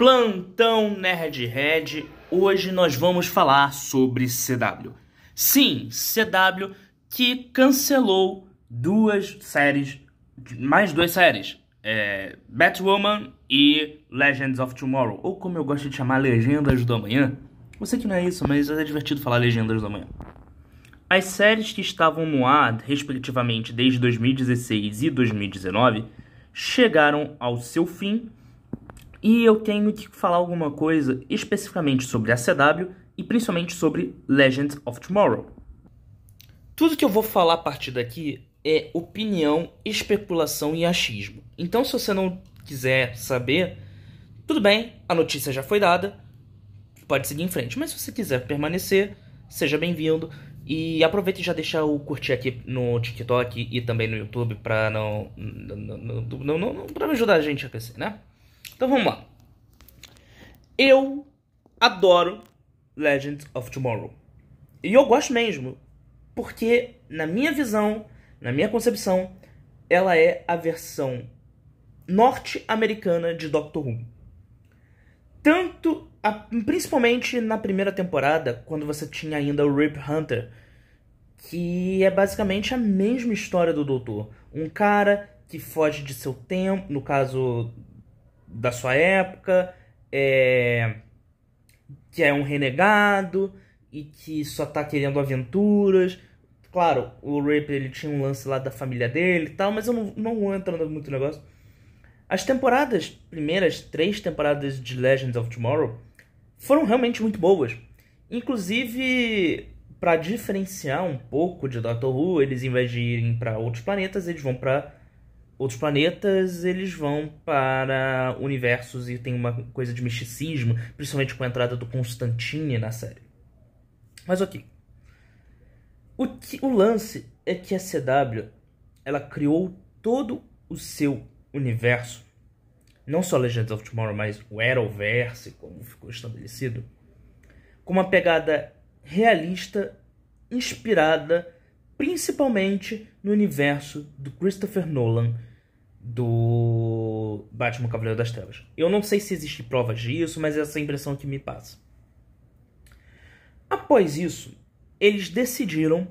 Plantão Nerdhead. Hoje nós vamos falar sobre CW. Sim, CW que cancelou duas séries, mais duas séries, é, Batwoman e Legends of Tomorrow, ou como eu gosto de chamar, Legendas do Amanhã. Eu sei que não é isso, mas é divertido falar Legendas do Amanhã. As séries que estavam no ar, respectivamente, desde 2016 e 2019, chegaram ao seu fim e eu tenho que falar alguma coisa especificamente sobre a CW e principalmente sobre Legends of Tomorrow. Tudo que eu vou falar a partir daqui é opinião, especulação e achismo. Então, se você não quiser saber, tudo bem, a notícia já foi dada, pode seguir em frente. Mas se você quiser permanecer, seja bem-vindo. E aproveita e já deixa o curtir aqui no TikTok e também no YouTube pra não. não, não, não, não me ajudar a gente a crescer, né? Então vamos lá. Eu adoro Legends of Tomorrow. E eu gosto mesmo. Porque, na minha visão, na minha concepção, ela é a versão norte-americana de Doctor Who. Tanto, a, principalmente na primeira temporada, quando você tinha ainda o Rip Hunter, que é basicamente a mesma história do Doutor. Um cara que foge de seu tempo, no caso da sua época, é, que é um renegado e que só tá querendo aventuras. Claro, o Rip ele tinha um lance lá da família dele e tal, mas eu não, não entro muito no negócio. As temporadas, primeiras três temporadas de Legends of Tomorrow, foram realmente muito boas. Inclusive, para diferenciar um pouco de Doctor Who, eles em vez de irem para outros planetas, eles vão para outros planetas, eles vão para universos e tem uma coisa de misticismo, principalmente com a entrada do Constantine na série. Mas ok. O, que, o lance é que a CW ela criou todo o seu universo, não só Legends of Tomorrow, mas o Arrowverse, como ficou estabelecido, com uma pegada realista, inspirada principalmente no universo do Christopher Nolan do Batman Cavaleiro das Trevas. Eu não sei se existe provas disso, mas essa é a impressão que me passa. Após isso, eles decidiram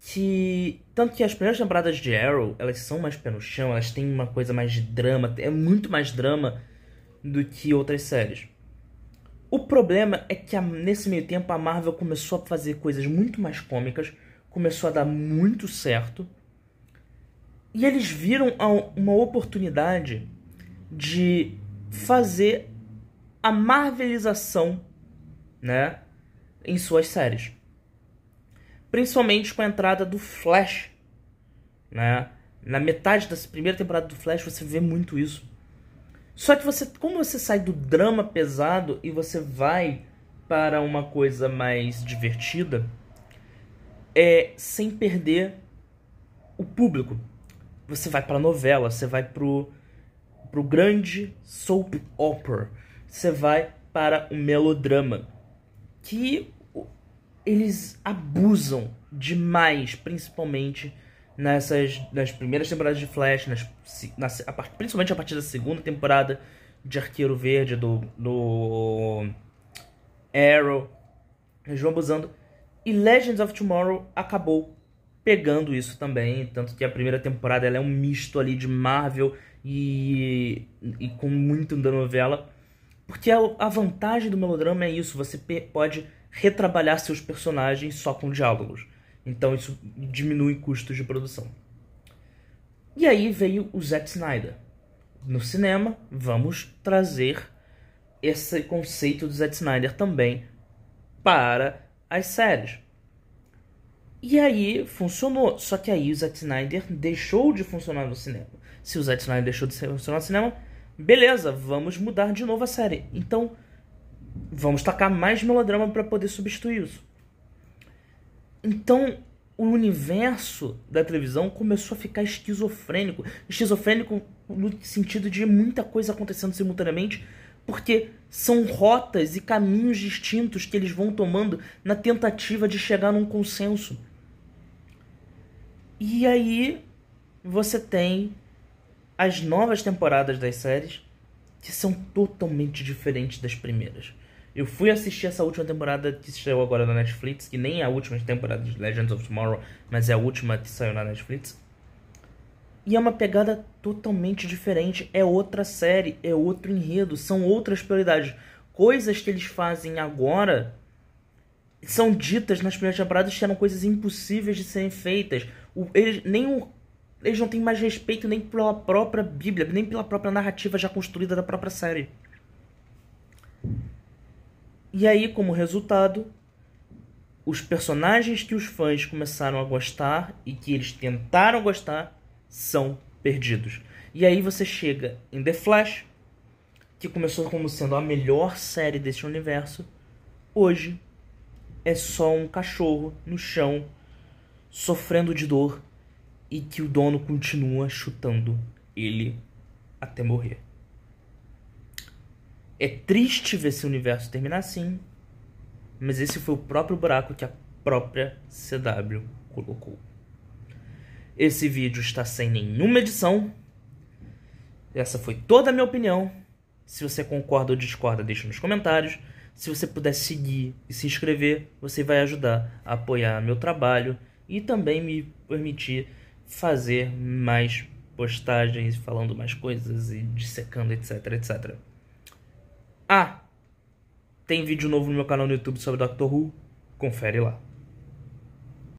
que tanto que as primeiras temporadas de Arrow, elas são mais pé no chão, elas têm uma coisa mais de drama, é muito mais drama do que outras séries. O problema é que nesse meio tempo a Marvel começou a fazer coisas muito mais cômicas, começou a dar muito certo. E eles viram uma oportunidade de fazer a marvelização, né, em suas séries. Principalmente com a entrada do Flash, né? Na metade da primeira temporada do Flash você vê muito isso. Só que você, como você sai do drama pesado e você vai para uma coisa mais divertida, é sem perder o público. Você vai para novela, você vai pro pro grande soap opera, você vai para o melodrama, que eles abusam demais, principalmente nessas nas primeiras temporadas de Flash, nas, na, a, principalmente a partir da segunda temporada de Arqueiro Verde do, do Arrow, eles vão abusando. E Legends of Tomorrow acabou pegando isso também, tanto que a primeira temporada ela é um misto ali de Marvel e, e com muito da novela, porque a, a vantagem do melodrama é isso, você pode retrabalhar seus personagens só com diálogos. Então isso diminui custos de produção. E aí veio o Zack Snyder. No cinema, vamos trazer esse conceito do Zack Snyder também para as séries. E aí funcionou. Só que aí o Zack Snyder deixou de funcionar no cinema. Se o Zack Snyder deixou de funcionar no cinema, beleza, vamos mudar de novo a série. Então, vamos tacar mais melodrama para poder substituir isso. Então, o universo da televisão começou a ficar esquizofrênico. Esquizofrênico no sentido de muita coisa acontecendo simultaneamente, porque são rotas e caminhos distintos que eles vão tomando na tentativa de chegar num consenso. E aí você tem as novas temporadas das séries, que são totalmente diferentes das primeiras. Eu fui assistir essa última temporada que saiu agora na Netflix, que nem é a última temporada de Legends of Tomorrow, mas é a última que saiu na Netflix. E é uma pegada totalmente diferente. É outra série, é outro enredo, são outras prioridades. Coisas que eles fazem agora são ditas nas primeiras temporadas que eram coisas impossíveis de serem feitas. O, eles, nem o, eles não têm mais respeito nem pela própria Bíblia, nem pela própria narrativa já construída da própria série. E aí, como resultado, os personagens que os fãs começaram a gostar e que eles tentaram gostar são perdidos. E aí você chega em The Flash, que começou como sendo a melhor série desse universo, hoje é só um cachorro no chão sofrendo de dor e que o dono continua chutando ele até morrer. É triste ver esse universo terminar assim, mas esse foi o próprio buraco que a própria CW colocou. Esse vídeo está sem nenhuma edição. Essa foi toda a minha opinião. Se você concorda ou discorda, deixa nos comentários. Se você puder seguir e se inscrever, você vai ajudar a apoiar meu trabalho e também me permitir fazer mais postagens falando mais coisas e dissecando, etc, etc. Ah, tem vídeo novo no meu canal no YouTube sobre Doctor Who. Confere lá.